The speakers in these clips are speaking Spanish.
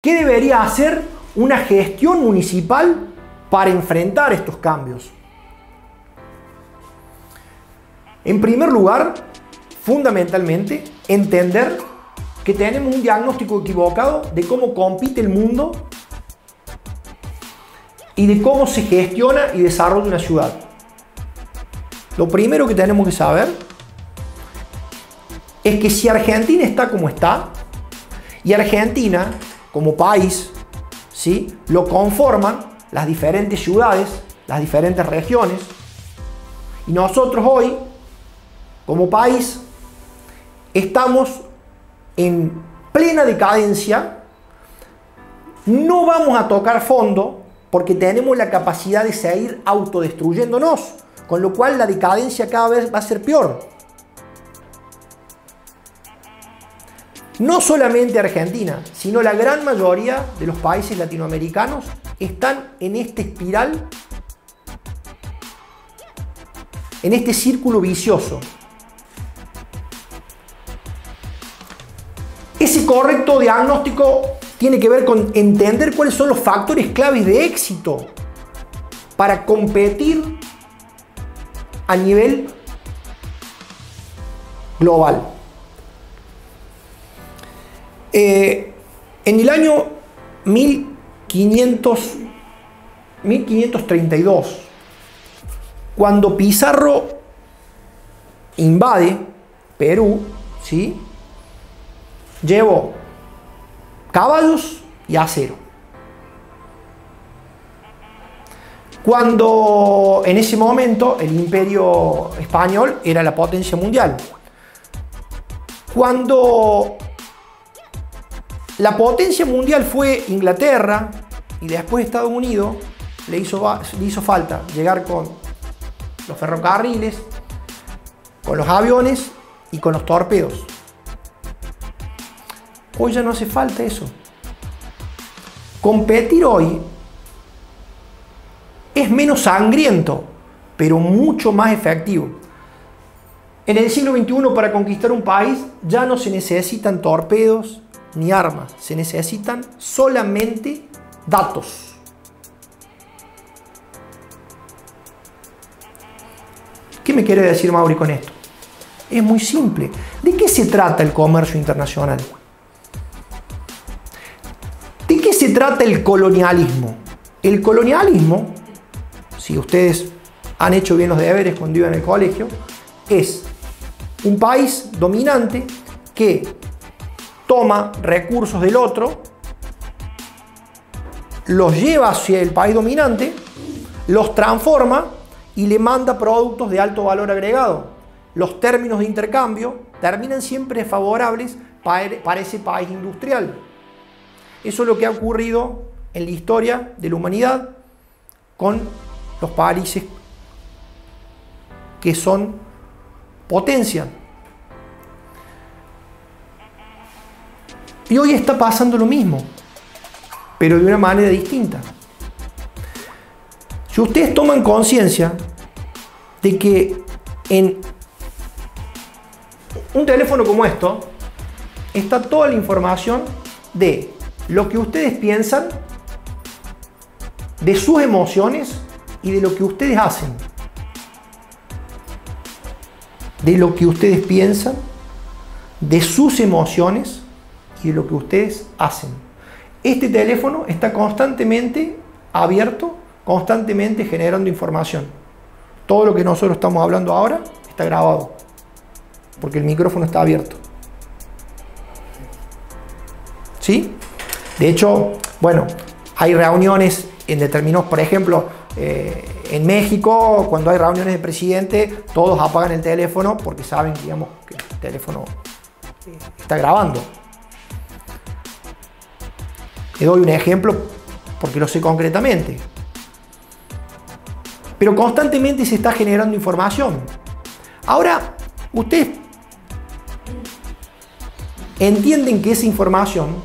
¿Qué debería hacer una gestión municipal para enfrentar estos cambios? En primer lugar, fundamentalmente, entender que tenemos un diagnóstico equivocado de cómo compite el mundo y de cómo se gestiona y desarrolla una ciudad. Lo primero que tenemos que saber es que si Argentina está como está, y Argentina como país, ¿sí? lo conforman las diferentes ciudades, las diferentes regiones, y nosotros hoy, como país, estamos en plena decadencia, no vamos a tocar fondo porque tenemos la capacidad de seguir autodestruyéndonos, con lo cual la decadencia cada vez va a ser peor. No solamente Argentina, sino la gran mayoría de los países latinoamericanos están en este espiral, en este círculo vicioso Ese correcto diagnóstico tiene que ver con entender cuáles son los factores claves de éxito para competir a nivel global. Eh, en el año 1500, 1532, cuando Pizarro invade Perú, ¿sí? llevo caballos y acero. Cuando en ese momento el imperio español era la potencia mundial. Cuando la potencia mundial fue Inglaterra y después Estados Unidos, le hizo, le hizo falta llegar con los ferrocarriles, con los aviones y con los torpedos. Hoy ya no hace falta eso. Competir hoy es menos sangriento, pero mucho más efectivo. En el siglo XXI para conquistar un país ya no se necesitan torpedos ni armas, se necesitan solamente datos. ¿Qué me quiere decir Mauri con esto? Es muy simple. ¿De qué se trata el comercio internacional? se trata el colonialismo? El colonialismo, si ustedes han hecho bien los deberes cuando iban al colegio, es un país dominante que toma recursos del otro, los lleva hacia el país dominante, los transforma y le manda productos de alto valor agregado. Los términos de intercambio terminan siempre favorables para ese país industrial. Eso es lo que ha ocurrido en la historia de la humanidad con los países que son potencia. Y hoy está pasando lo mismo, pero de una manera distinta. Si ustedes toman conciencia de que en un teléfono como esto está toda la información de lo que ustedes piensan, de sus emociones y de lo que ustedes hacen. De lo que ustedes piensan, de sus emociones y lo que ustedes hacen. Este teléfono está constantemente abierto, constantemente generando información. Todo lo que nosotros estamos hablando ahora está grabado, porque el micrófono está abierto. ¿Sí? De hecho, bueno, hay reuniones en determinados, por ejemplo, eh, en México, cuando hay reuniones de presidente, todos apagan el teléfono porque saben, digamos, que el teléfono está grabando. Le doy un ejemplo porque lo sé concretamente. Pero constantemente se está generando información. Ahora, ustedes entienden que esa información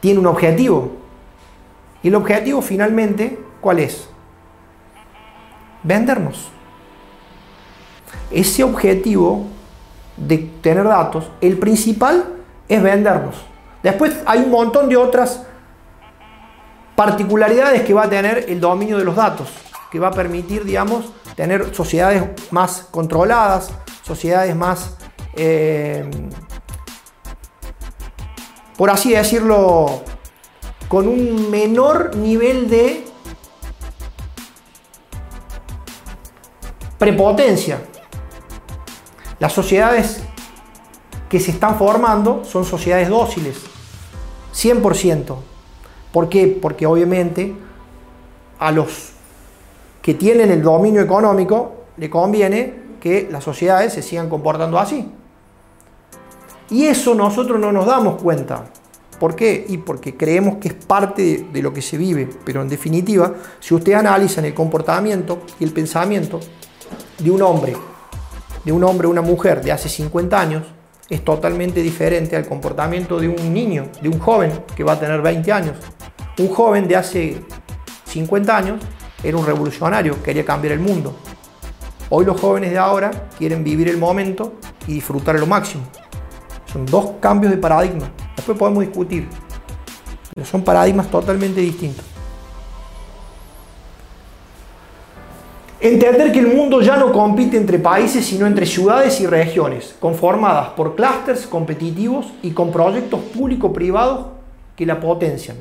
tiene un objetivo. Y el objetivo finalmente, ¿cuál es? Vendernos. Ese objetivo de tener datos, el principal es vendernos. Después hay un montón de otras particularidades que va a tener el dominio de los datos, que va a permitir, digamos, tener sociedades más controladas, sociedades más, eh, por así decirlo, con un menor nivel de prepotencia. Las sociedades que se están formando son sociedades dóciles, 100%. ¿Por qué? Porque obviamente a los que tienen el dominio económico le conviene que las sociedades se sigan comportando así. Y eso nosotros no nos damos cuenta. ¿Por qué? Y porque creemos que es parte de, lo que se vive. Pero en definitiva, si ustedes analizan el comportamiento y el pensamiento de un hombre, de un hombre o una mujer de hace 50 años, es totalmente diferente al comportamiento de un niño, de un joven que va a tener 20 años. Un joven de hace 50 años era un revolucionario, quería cambiar el mundo. Hoy los jóvenes de ahora quieren vivir el momento y disfrutar lo máximo. Son dos cambios de paradigma. Después podemos discutir. Pero son paradigmas totalmente distintos. Entender que el mundo ya no compite entre países, sino entre ciudades y regiones, conformadas por clústeres competitivos y con proyectos público-privados que la potencian.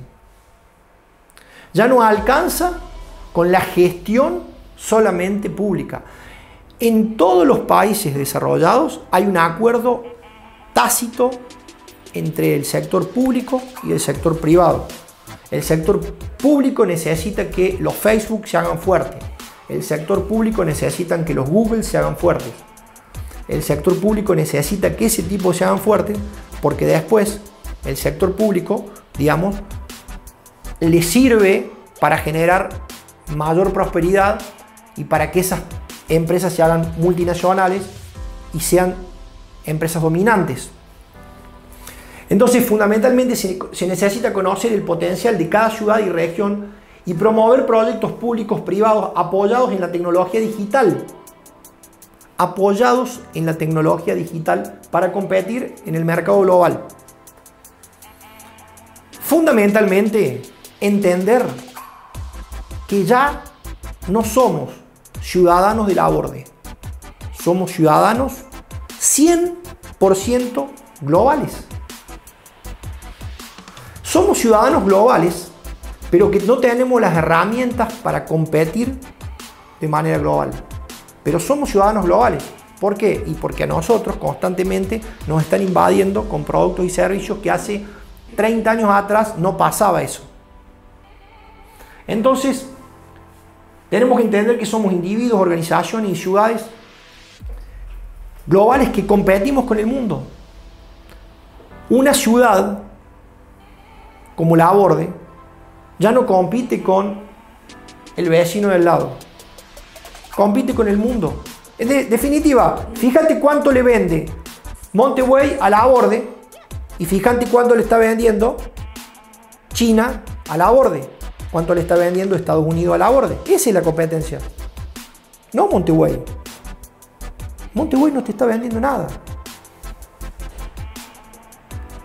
Ya no alcanza con la gestión solamente pública. En todos los países desarrollados hay un acuerdo tácito entre el sector público y el sector privado. El sector público necesita que los Facebook se hagan fuertes. El sector público necesita que los Google se hagan fuertes. El sector público necesita que ese tipo se hagan fuertes porque después el sector público, digamos, le sirve para generar mayor prosperidad y para que esas empresas se hagan multinacionales y sean empresas dominantes. Entonces, fundamentalmente se, necesita conocer el potencial de cada ciudad y región y promover proyectos públicos privados apoyados en la tecnología digital. Apoyados en la tecnología digital para competir en el mercado global. Fundamentalmente, entender que ya no somos ciudadanos de la borde, somos ciudadanos 100% globales. Somos ciudadanos globales, pero que no tenemos las herramientas para competir de manera global. Pero somos ciudadanos globales. ¿Por qué? Y porque a nosotros constantemente nos están invadiendo con productos y servicios que hace 30 años atrás no pasaba eso. Entonces, tenemos que entender que somos individuos, organizaciones y ciudades globales que competimos con el mundo. Una ciudad como la aborde, ya no compite con el vecino del lado, compite con el mundo. En definitiva, fíjate cuánto le vende Monteway a la aborde y fíjate cuánto le está vendiendo China a la aborde, cuánto le está vendiendo Estados Unidos a la aborde. Esa es la competencia. No Monteway. Monteway no te está vendiendo nada.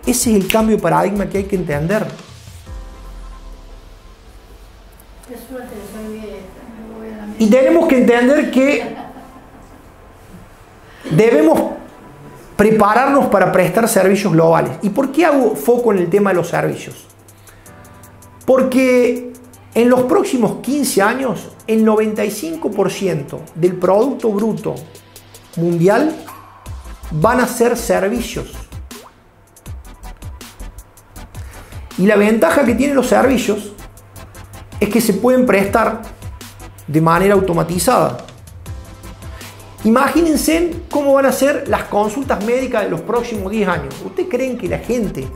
Ese es el cambio de paradigma que hay que entender. Y tenemos que entender que debemos prepararnos para prestar servicios globales. ¿Y por qué hago foco en el tema de los servicios? Porque en los próximos 15 años, el 95% del Producto Bruto Mundial van a ser servicios. Y la ventaja que tienen los servicios es que se pueden prestar de manera automatizada. Imagínense cómo van a ser las consultas médicas de los próximos 10 años. ¿Ustedes creen que la gente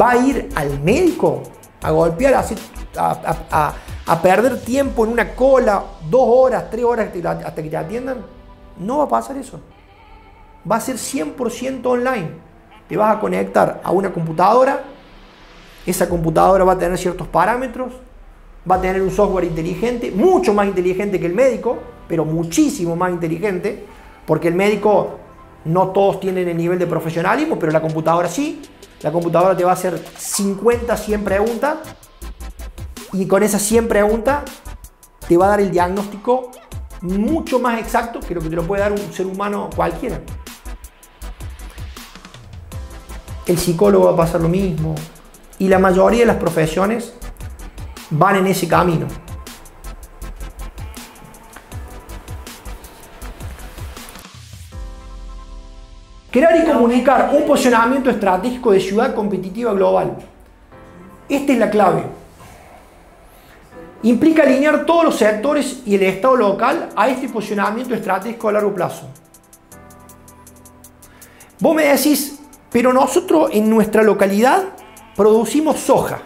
va a ir al médico a golpear, a, a, perder tiempo en una cola, dos horas, tres horas hasta que te atiendan? No va a pasar eso. Va a ser 100% online. Te vas a conectar a una computadora esa computadora va a tener ciertos parámetros, va a tener un software inteligente, mucho más inteligente que el médico, pero muchísimo más inteligente, porque el médico no todos tienen el nivel de profesionalismo, pero la computadora sí. la computadora te va a hacer 50, 100 preguntas y con esas 100 preguntas te va a dar el diagnóstico mucho más exacto que lo que te lo puede dar un ser humano cualquiera. El psicólogo va a pasar lo mismo y la mayoría de las profesiones van en ese camino. Crear y comunicar un posicionamiento estratégico de ciudad competitiva global. Esta es la clave. Implica alinear todos los sectores y el Estado local a este posicionamiento estratégico a largo plazo. Vos me decís, pero nosotros en nuestra localidad producimos soja.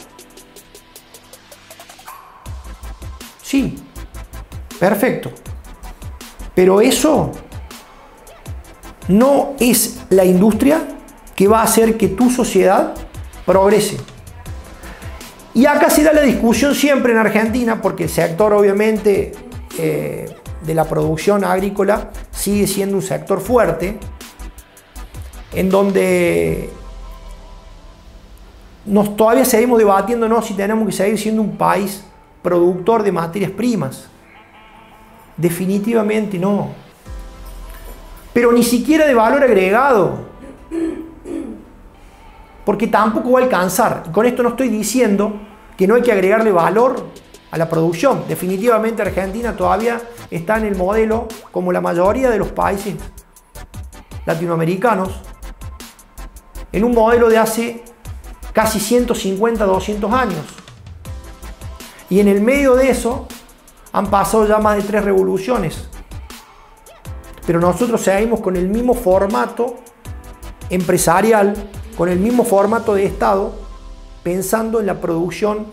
Sí, perfecto. Pero eso no es la industria que va a hacer que tu sociedad progrese. Y acá se da la discusión siempre en Argentina, porque el sector obviamente eh, de la producción agrícola sigue siendo un sector fuerte, en donde nos todavía seguimos debatiéndonos si tenemos que seguir siendo un país productor de materias primas. Definitivamente no pero ni siquiera de valor agregado. Porque tampoco va a alcanzar. con esto no estoy diciendo que no hay que agregarle valor a la producción. Definitivamente Argentina todavía está en el modelo, como la mayoría de los países latinoamericanos, en un modelo de hace casi 150, 200 años. Y en el medio de eso han pasado ya más de tres revoluciones pero nosotros seguimos con el mismo formato empresarial, con el mismo formato de Estado, pensando en la producción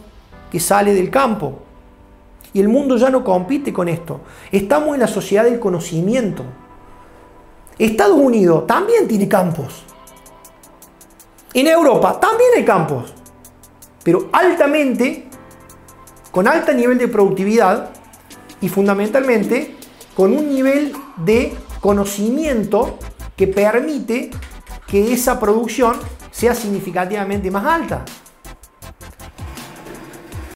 que sale del campo. Y el mundo ya no compite con esto. Estamos en la sociedad del conocimiento. Estados Unidos también tiene campos. En Europa también hay campos. Pero altamente, con alto nivel de productividad y fundamentalmente con un nivel de conocimiento que permite que esa producción sea significativamente más alta.